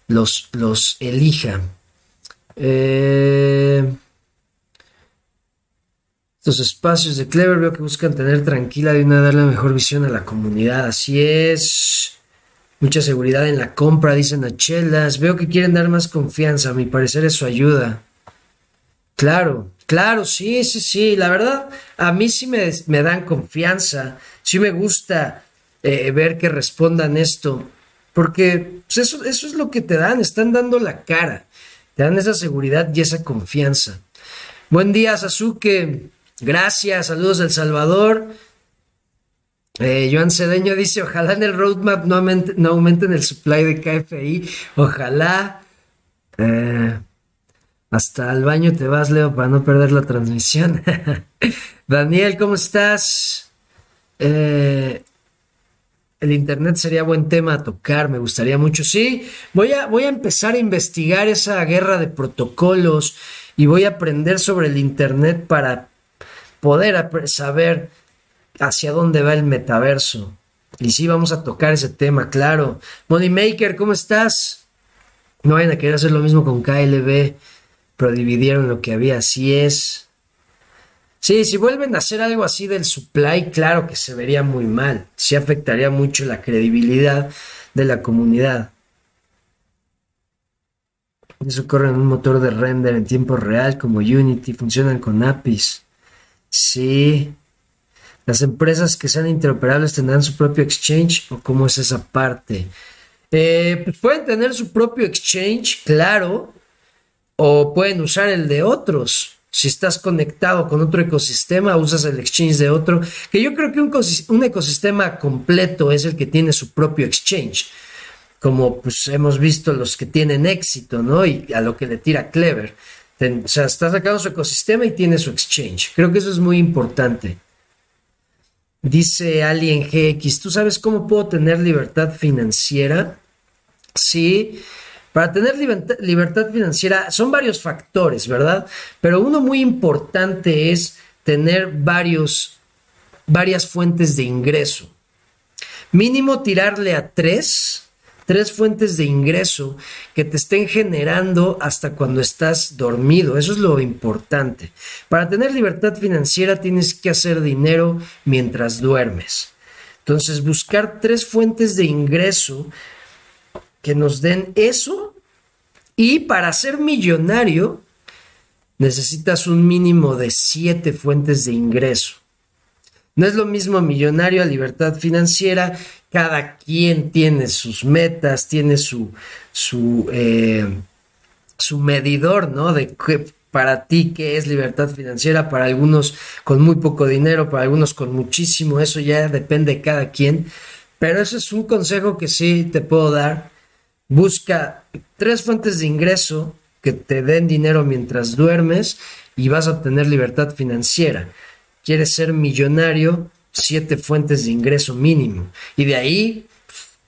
los, los elija. Eh, estos espacios de Clever veo que buscan tener tranquila y una dar la mejor visión a la comunidad. Así es. Mucha seguridad en la compra, dicen a Chelas. Veo que quieren dar más confianza. A mi parecer eso ayuda. Claro, claro, sí, sí, sí. La verdad, a mí sí me, me dan confianza. Sí me gusta eh, ver que respondan esto. Porque pues, eso, eso es lo que te dan. Están dando la cara. Te dan esa seguridad y esa confianza. Buen día, Sasuke. Gracias. Saludos El Salvador. Eh, Joan Cedeño dice, ojalá en el roadmap no, aumenten el supply de KFI. Ojalá. Eh, hasta el baño te vas, Leo, para no perder la transmisión. (laughs) Daniel, ¿cómo estás? Eh, el Internet sería buen tema a tocar, me gustaría mucho. Sí, voy a, voy a empezar a investigar esa guerra de protocolos y voy a aprender sobre el Internet para poder saber hacia dónde va el metaverso. Y sí, vamos a tocar ese tema, claro. Moneymaker, ¿cómo estás? No vayan a querer hacer lo mismo con KLB pero dividieron lo que había, así es. Sí, si vuelven a hacer algo así del supply, claro que se vería muy mal, sí afectaría mucho la credibilidad de la comunidad. Eso corre en un motor de render en tiempo real como Unity, funcionan con APIs. Sí. Las empresas que sean interoperables tendrán su propio exchange o cómo es esa parte. Eh, pues pueden tener su propio exchange, claro, o pueden usar el de otros. Si estás conectado con otro ecosistema, usas el exchange de otro, que yo creo que un, ecosistema completo es el que tiene su propio exchange, como pues hemos visto los que tienen éxito, ¿no? Y a lo que le tira Clever. O sea, está sacando su ecosistema y tiene su exchange. Creo que eso es muy importante. Dice Alien GX, ¿tú sabes cómo puedo tener libertad financiera? Sí, para tener libertad financiera son varios factores, ¿verdad? Pero uno muy importante es tener varios, varias fuentes de ingreso. Mínimo tirarle a tres, tres fuentes de ingreso que te estén generando hasta cuando estás dormido. Eso es lo importante. Para tener libertad financiera tienes que hacer dinero mientras duermes. Entonces, buscar tres fuentes de ingreso que nos den eso y para ser millonario necesitas un mínimo de siete fuentes de ingreso. No es lo mismo millonario a libertad financiera. Cada quien tiene sus metas, tiene su, su, eh, su medidor, ¿no? De qué, para ti qué es libertad financiera, para algunos con muy poco dinero, para algunos con muchísimo, eso ya depende de cada quien. Pero ese es un consejo que sí te puedo dar Busca tres fuentes de ingreso que te den dinero mientras duermes y vas a obtener libertad financiera. Quieres ser millonario, siete fuentes de ingreso mínimo. Y de ahí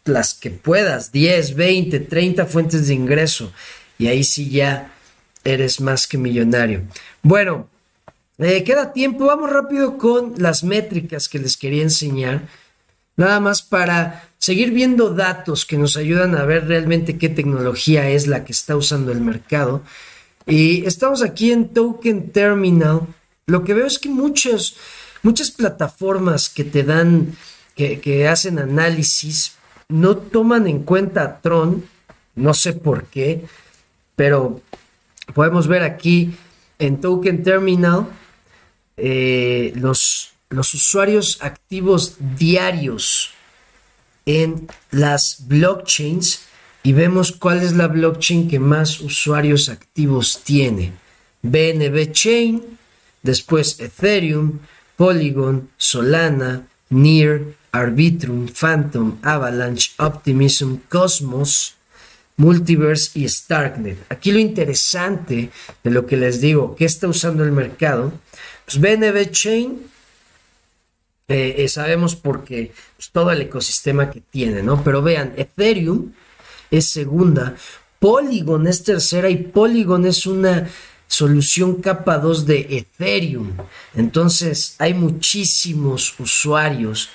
las que puedas, 10, 20, 30 fuentes de ingreso. Y ahí sí ya eres más que millonario. Bueno, eh, queda tiempo. Vamos rápido con las métricas que les quería enseñar. Nada más para seguir viendo datos que nos ayudan a ver realmente qué tecnología es la que está usando el mercado. Y estamos aquí en Token Terminal. Lo que veo es que muchas plataformas que te dan, que, que hacen análisis, no toman en cuenta Tron. No sé por qué, pero podemos ver aquí en Token Terminal eh, los, los usuarios activos diarios en las blockchains y vemos cuál es la blockchain que más usuarios activos tiene. BNB Chain, después Ethereum, Polygon, Solana, Near, Arbitrum, Phantom, Avalanche, Optimism, Cosmos, Multiverse y Starknet. Aquí lo interesante de lo que les digo, ¿qué está usando el mercado? Pues BNB Chain eh, eh, sabemos porque pues, todo el ecosistema que tiene, ¿no? Pero vean, Ethereum es segunda, Polygon es tercera y Polygon es una solución capa 2 de Ethereum. Entonces hay muchísimos usuarios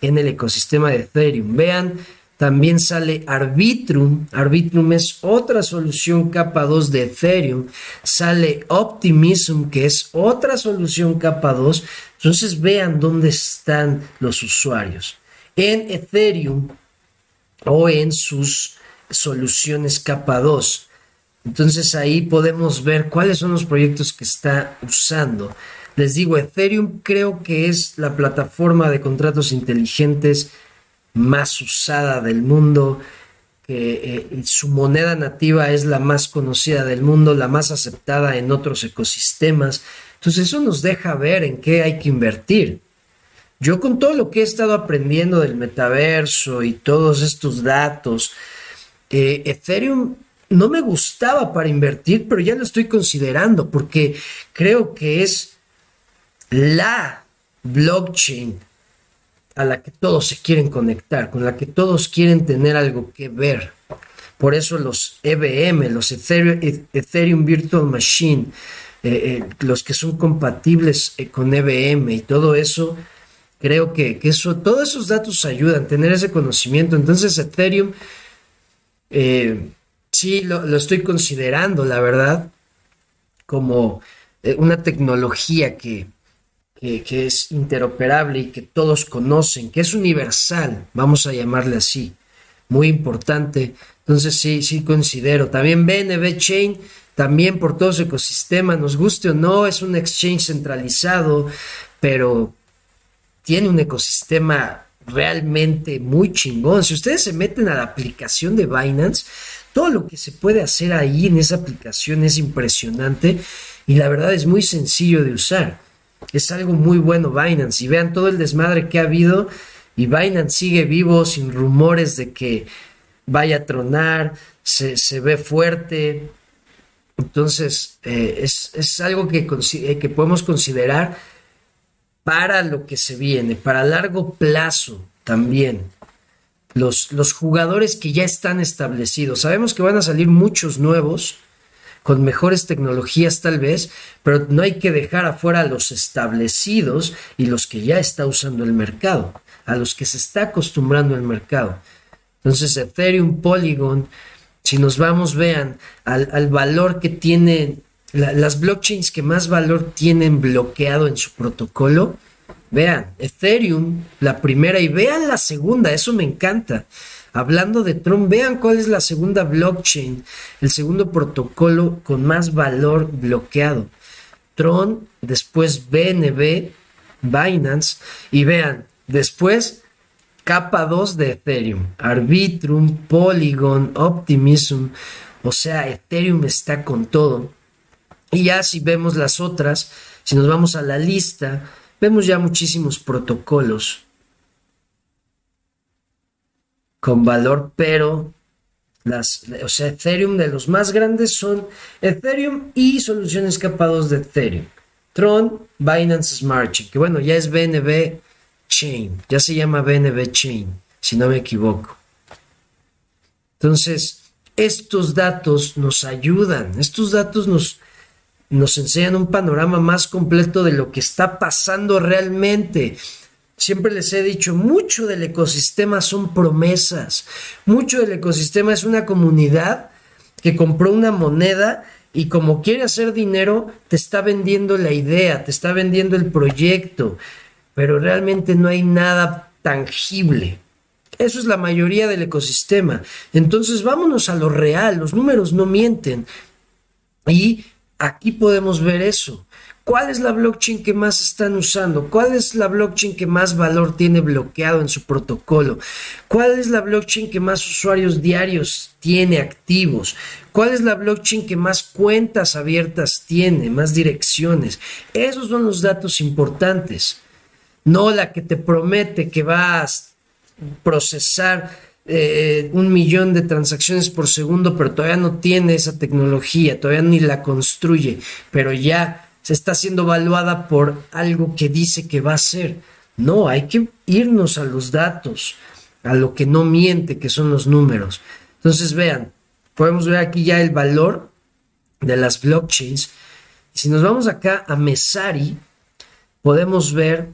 en el ecosistema de Ethereum. Vean, también sale Arbitrum. Arbitrum es otra solución capa 2 de Ethereum. Sale Optimism, que es otra solución capa 2. Entonces vean dónde están los usuarios. En Ethereum o en sus soluciones capa 2. Entonces ahí podemos ver cuáles son los proyectos que está usando. Les digo, Ethereum creo que es la plataforma de contratos inteligentes más usada del mundo, que eh, su moneda nativa es la más conocida del mundo, la más aceptada en otros ecosistemas. Entonces eso nos deja ver en qué hay que invertir. Yo con todo lo que he estado aprendiendo del metaverso y todos estos datos, eh, Ethereum no me gustaba para invertir, pero ya lo estoy considerando porque creo que es la blockchain a la que todos se quieren conectar, con la que todos quieren tener algo que ver. Por eso los EVM, los Ethereum, Virtual Machine, eh, eh, los que son compatibles eh, con EVM y todo eso, creo que, eso, todos esos datos ayudan, tener ese conocimiento. Entonces Ethereum, sí lo estoy considerando, la verdad, como una tecnología que, que, es interoperable y que todos conocen, que es universal, vamos a llamarle así, muy importante. Entonces sí, sí considero. También BNB Chain, también por todo su ecosistema, nos guste o no, es un exchange centralizado, pero tiene un ecosistema realmente muy chingón. Si ustedes se meten a la aplicación de Binance, todo lo que se puede hacer ahí en esa aplicación es impresionante y la verdad es muy sencillo de usar. Es algo muy bueno Binance y vean todo el desmadre que ha habido y Binance sigue vivo sin rumores de que vaya a tronar, se, ve fuerte. Entonces eh, es, algo que, eh, que podemos considerar para lo que se viene, para largo plazo también. Los, los, jugadores que ya están establecidos. Sabemos que van a salir muchos nuevos, con mejores tecnologías tal vez, pero no hay que dejar afuera a los establecidos y los que ya está usando el mercado, a los que se está acostumbrando el mercado. Entonces Ethereum, Polygon, si nos vamos, vean, al, valor que tienen las blockchains que más valor tienen bloqueado en su protocolo, vean, Ethereum, la primera, y vean la segunda, eso me encanta. Hablando de Tron, vean cuál es la segunda blockchain, el segundo protocolo con más valor bloqueado. Tron, después BNB, Binance, y vean, después capa 2 de Ethereum, Arbitrum, Polygon, Optimism, o sea, Ethereum está con todo. Y ya si vemos las otras, si nos vamos a la lista, vemos ya muchísimos protocolos con valor, pero las, o sea, Ethereum de los más grandes son Ethereum y soluciones capados de Ethereum. Tron, Binance Smart Chain, que bueno, ya es BNB Chain, ya se llama BNB Chain, si no me equivoco. Entonces, estos datos nos ayudan, estos datos nos, nos enseñan un panorama más completo de lo que está pasando realmente. Siempre les he dicho, mucho del ecosistema son promesas. Mucho del ecosistema es una comunidad que compró una moneda y como quiere hacer dinero, te está vendiendo la idea, te está vendiendo el proyecto, pero realmente no hay nada tangible. Eso es la mayoría del ecosistema. Entonces vámonos a lo real, los números no mienten. Y aquí podemos ver eso. ¿Cuál es la blockchain que más están usando? ¿Cuál es la blockchain que más valor tiene bloqueado en su protocolo? ¿Cuál es la blockchain que más usuarios diarios tiene activos? ¿Cuál es la blockchain que más cuentas abiertas tiene, más direcciones? Esos son los datos importantes. No la que te promete que vas a procesar eh, un millón de transacciones por segundo, pero todavía no tiene esa tecnología, todavía ni la construye, pero ya se está siendo evaluada por algo que dice que va a ser. No, hay que irnos a los datos, a lo que no miente, que son los números. Entonces, vean, podemos ver aquí ya el valor de las blockchains. Si nos vamos acá a Mesari, podemos ver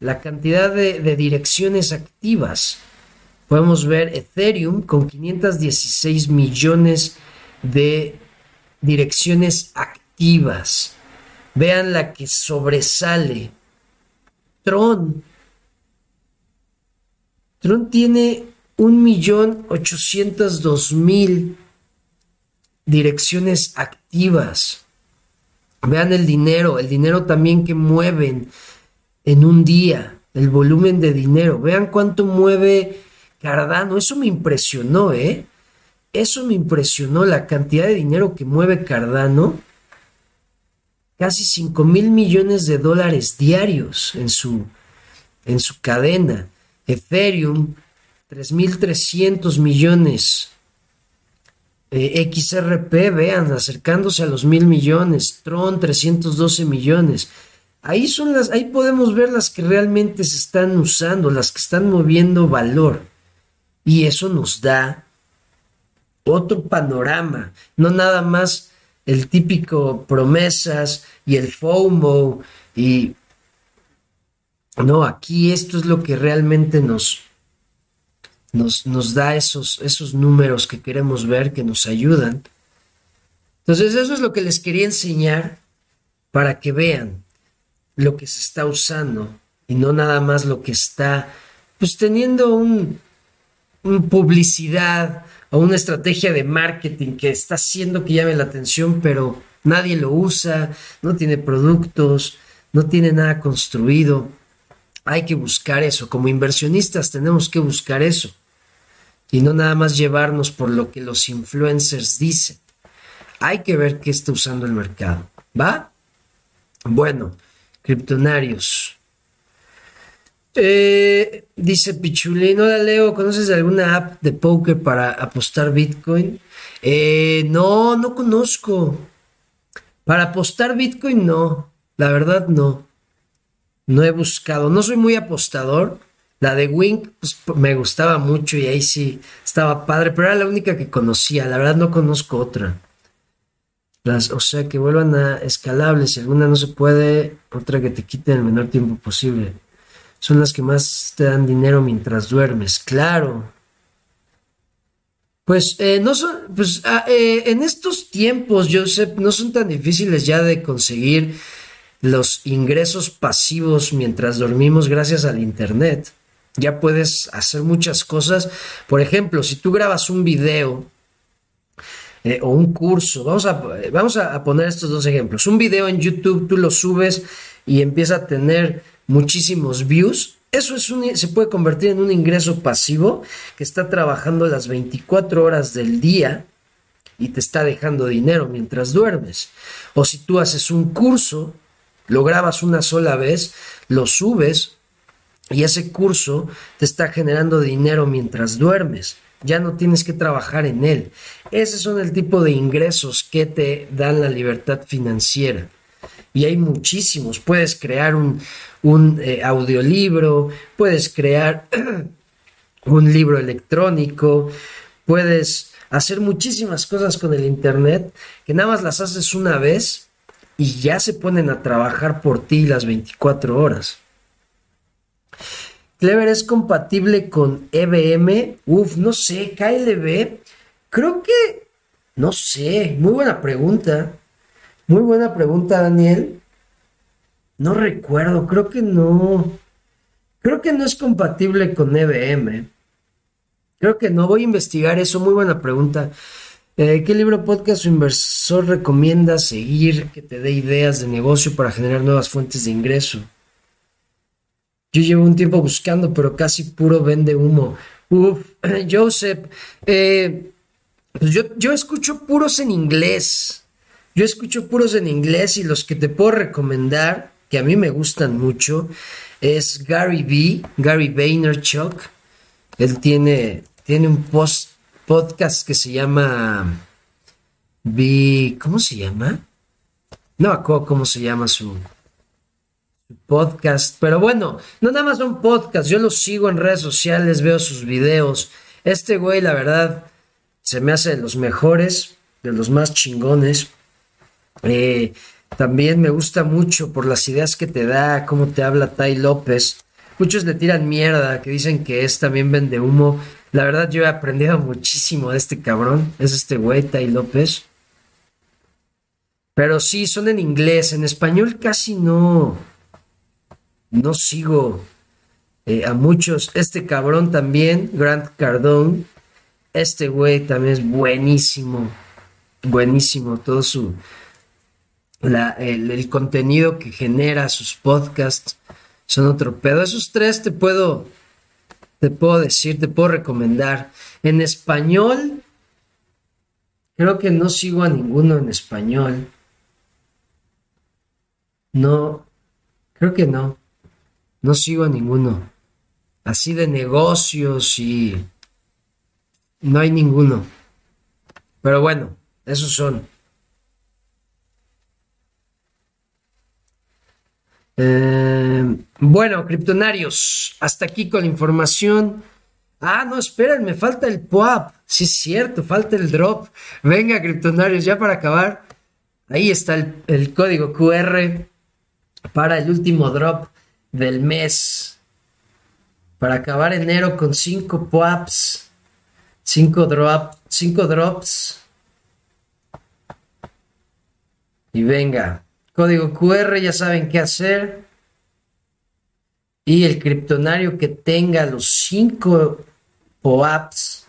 la cantidad de, de direcciones activas. Podemos ver Ethereum con 516 millones de direcciones activas. Vean la que sobresale. Tron. Tron tiene un millón ochocientos dos mil direcciones activas. Vean el dinero, el dinero también que mueven en un día, el volumen de dinero. Vean cuánto mueve Cardano. Eso me impresionó, ¿eh? Eso me impresionó la cantidad de dinero que mueve Cardano casi 5 mil millones de dólares diarios en su, en su cadena. Ethereum, 3.300 millones. Eh, XRP, vean, acercándose a los mil millones. Tron, 312 millones. Ahí son las, ahí podemos ver las que realmente se están usando, las que están moviendo valor. Y eso nos da otro panorama, no nada más el típico promesas y el FOMO y no, aquí esto es lo que realmente nos, nos, nos da esos, esos números que queremos ver, que nos ayudan. Entonces eso es lo que les quería enseñar para que vean lo que se está usando y no nada más lo que está pues teniendo un, un publicidad o una estrategia de marketing que está haciendo que llame la atención, pero nadie lo usa, no tiene productos, no tiene nada construido. Hay que buscar eso. Como inversionistas tenemos que buscar eso. y no nada más llevarnos por lo que los influencers dicen. Hay que ver qué está usando el mercado. ¿Va? Bueno, criptonarios. Eh, dice Pichulín, hola Leo, ¿conoces alguna app de poker para apostar Bitcoin? Eh, no, no conozco. Para apostar Bitcoin no, la verdad no. No he buscado, no soy muy apostador. La de Wink pues, me gustaba mucho y ahí sí estaba padre, pero era la única que conocía. La verdad no conozco otra. Las, o sea, que vuelvan a escalables. Si alguna no se puede, otra que te quite el menor tiempo posible. Son las que más te dan dinero mientras duermes. Claro. Pues eh, no son, pues ah, eh, en estos tiempos, Joseph, no son tan difíciles ya de conseguir los ingresos pasivos mientras dormimos gracias al internet. Ya puedes hacer muchas cosas. Por ejemplo, si tú grabas un video eh, o un curso, vamos, a, vamos a poner estos dos ejemplos. Un video en YouTube, tú lo subes y empieza a tener muchísimos views. Eso es un, se puede convertir en un ingreso pasivo que está trabajando las 24 horas del día y te está dejando dinero mientras duermes. O si tú haces un curso, lo grabas una sola vez, lo subes y ese curso te está generando dinero mientras duermes. Ya no tienes que trabajar en él. Ese son el tipo de ingresos que te dan la libertad financiera. Y hay muchísimos. Puedes crear un, eh, audiolibro, puedes crear (clears throat) un libro electrónico, puedes hacer muchísimas cosas con el Internet que nada más las haces una vez y ya se ponen a trabajar por ti las 24 horas. Clever es compatible con EBM. Uf, no sé, KLB. Creo que, no sé, muy buena pregunta. Muy buena pregunta, Daniel. No recuerdo, creo que no. Creo que no es compatible con EBM. Creo que no, voy a investigar eso. Muy buena pregunta. Eh, ¿Qué libro podcast o inversor recomienda seguir que te dé ideas de negocio para generar nuevas fuentes de ingreso? Yo llevo un tiempo buscando, pero casi puro vende humo. Uf, (clears throat) Joseph, eh, pues yo, yo escucho puros en inglés. Yo escucho puros en inglés y los que te puedo recomendar, que a mí me gustan mucho, es Gary B, Gary Vaynerchuk. Él tiene, tiene un post, podcast que se llama B, ¿cómo se llama? No acuerdo cómo se llama su, podcast. Pero bueno, no nada más un podcast, yo lo sigo en redes sociales, veo sus videos. Este güey, la verdad, se me hace de los mejores, de los más chingones. Eh, también me gusta mucho por las ideas que te da, cómo te habla Tai López. Muchos le tiran mierda, que dicen que es también vende humo. La verdad, yo he aprendido muchísimo de este cabrón. Es este güey, Tai López. Pero sí, son en inglés. En español casi no no sigo eh, a muchos. Este cabrón también, Grant Cardone, este güey también es buenísimo, buenísimo, todo su, el, el, contenido que genera, sus podcasts, son otro pedo. Esos tres te puedo, te puedo decir, te puedo recomendar. En español, creo que no sigo a ninguno en español. No, creo que no. No sigo a ninguno. Así de negocios y... No hay ninguno. Pero bueno, esos son. Eh, bueno, criptonarios, hasta aquí con la información. Ah, no, esperen, me falta el POAP. Sí, es cierto, falta el drop. Venga, criptonarios, ya para acabar. Ahí está el, el código QR para el último drop del mes. Para acabar enero con 5 POAPs, 5 drop, cinco drops. Y venga, código QR, ya saben qué hacer. Y el criptonario que tenga los 5 POAPs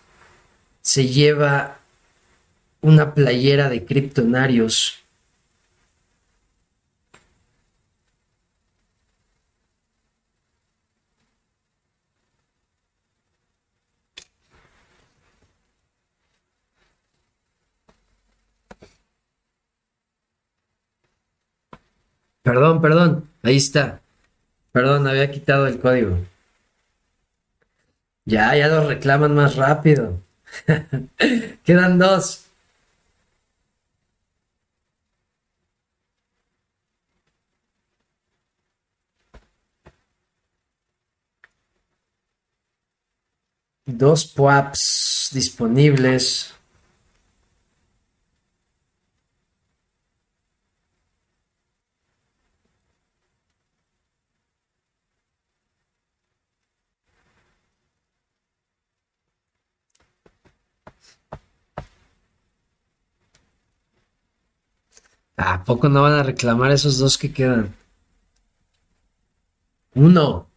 se lleva una playera de criptonarios Perdón, perdón. Ahí está. Perdón, había quitado el código. Ya, ya lo reclaman más rápido. (laughs) Quedan dos. Dos PWAPs disponibles. ¿A poco no van a reclamar esos dos que quedan? Uno.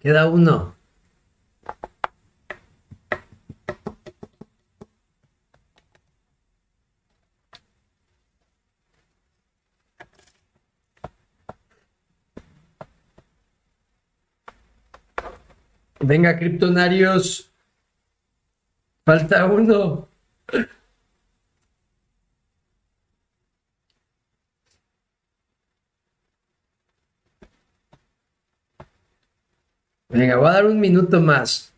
Queda uno. Venga, criptonarios. Falta uno. Venga, voy a dar un minuto más.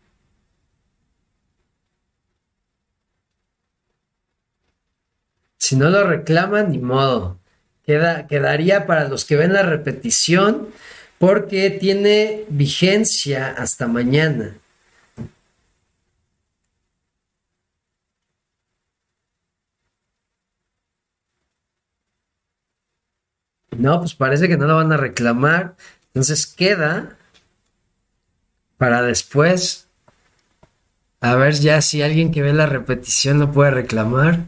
Si no lo reclaman, ni modo. Queda, quedaría para los que ven la repetición porque tiene vigencia hasta mañana. No, pues parece que no lo van a reclamar. Entonces queda para después. A ver ya si alguien que ve la repetición lo puede reclamar.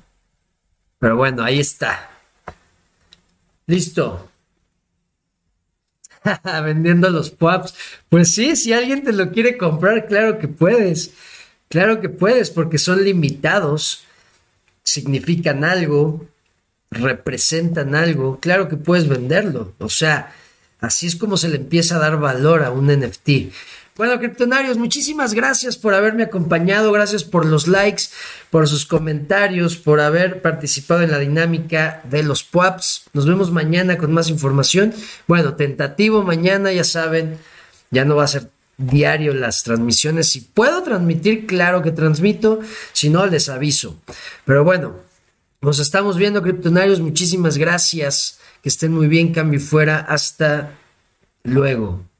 Pero bueno, ahí está. Listo. (laughs) Vendiendo los PUAPs. Pues sí, si alguien te lo quiere comprar, claro que puedes. Claro que puedes, porque son limitados, significan algo, representan algo. Claro que puedes venderlo. O sea, así es como se le empieza a dar valor a un NFT. Bueno, criptonarios, muchísimas gracias por haberme acompañado, gracias por los likes, por sus comentarios, por haber participado en la dinámica de los PUAPs. Nos vemos mañana con más información. Bueno, tentativo mañana, ya saben, ya no va a ser diario las transmisiones. Si puedo transmitir, claro que transmito, si no, les aviso. Pero bueno, nos estamos viendo, criptonarios, muchísimas gracias, que estén muy bien, cambio fuera, hasta luego.